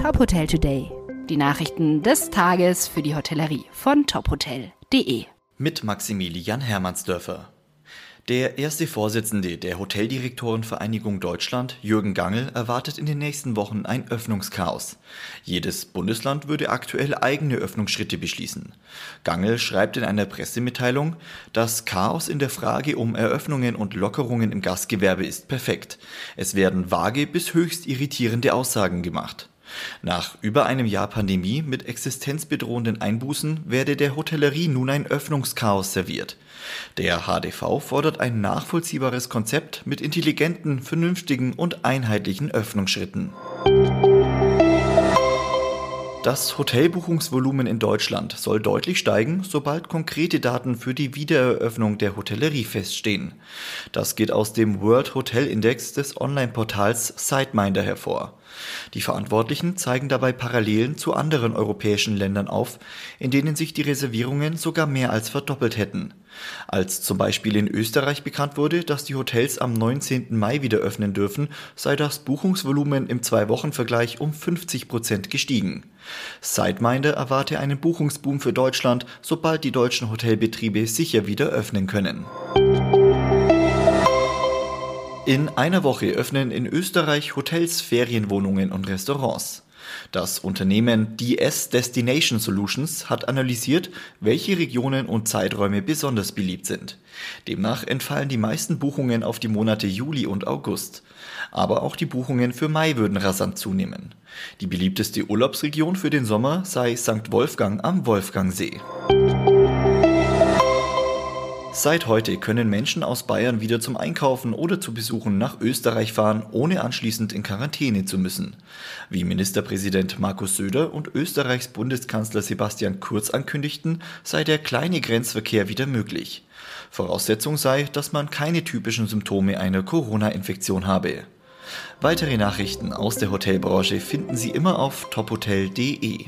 Top Hotel Today. Die Nachrichten des Tages für die Hotellerie von tophotel.de. Mit Maximilian Hermannsdörfer. Der erste Vorsitzende der Hoteldirektorenvereinigung Deutschland, Jürgen Gangel, erwartet in den nächsten Wochen ein Öffnungschaos. Jedes Bundesland würde aktuell eigene Öffnungsschritte beschließen. Gangel schreibt in einer Pressemitteilung, das Chaos in der Frage um Eröffnungen und Lockerungen im Gastgewerbe ist perfekt. Es werden vage bis höchst irritierende Aussagen gemacht. Nach über einem Jahr Pandemie mit existenzbedrohenden Einbußen werde der Hotellerie nun ein Öffnungschaos serviert. Der HDV fordert ein nachvollziehbares Konzept mit intelligenten, vernünftigen und einheitlichen Öffnungsschritten. Das Hotelbuchungsvolumen in Deutschland soll deutlich steigen, sobald konkrete Daten für die Wiedereröffnung der Hotellerie feststehen. Das geht aus dem World Hotel Index des Online-Portals SiteMinder hervor. Die Verantwortlichen zeigen dabei Parallelen zu anderen europäischen Ländern auf, in denen sich die Reservierungen sogar mehr als verdoppelt hätten. Als zum Beispiel in Österreich bekannt wurde, dass die Hotels am 19. Mai wieder öffnen dürfen, sei das Buchungsvolumen im Zwei-Wochen-Vergleich um 50 Prozent gestiegen. Sideminder erwarte einen Buchungsboom für Deutschland, sobald die deutschen Hotelbetriebe sicher wieder öffnen können. In einer Woche öffnen in Österreich Hotels, Ferienwohnungen und Restaurants. Das Unternehmen DS Destination Solutions hat analysiert, welche Regionen und Zeiträume besonders beliebt sind. Demnach entfallen die meisten Buchungen auf die Monate Juli und August. Aber auch die Buchungen für Mai würden rasant zunehmen. Die beliebteste Urlaubsregion für den Sommer sei St. Wolfgang am Wolfgangsee. Seit heute können Menschen aus Bayern wieder zum Einkaufen oder zu Besuchen nach Österreich fahren, ohne anschließend in Quarantäne zu müssen. Wie Ministerpräsident Markus Söder und Österreichs Bundeskanzler Sebastian Kurz ankündigten, sei der kleine Grenzverkehr wieder möglich. Voraussetzung sei, dass man keine typischen Symptome einer Corona-Infektion habe. Weitere Nachrichten aus der Hotelbranche finden Sie immer auf tophotel.de.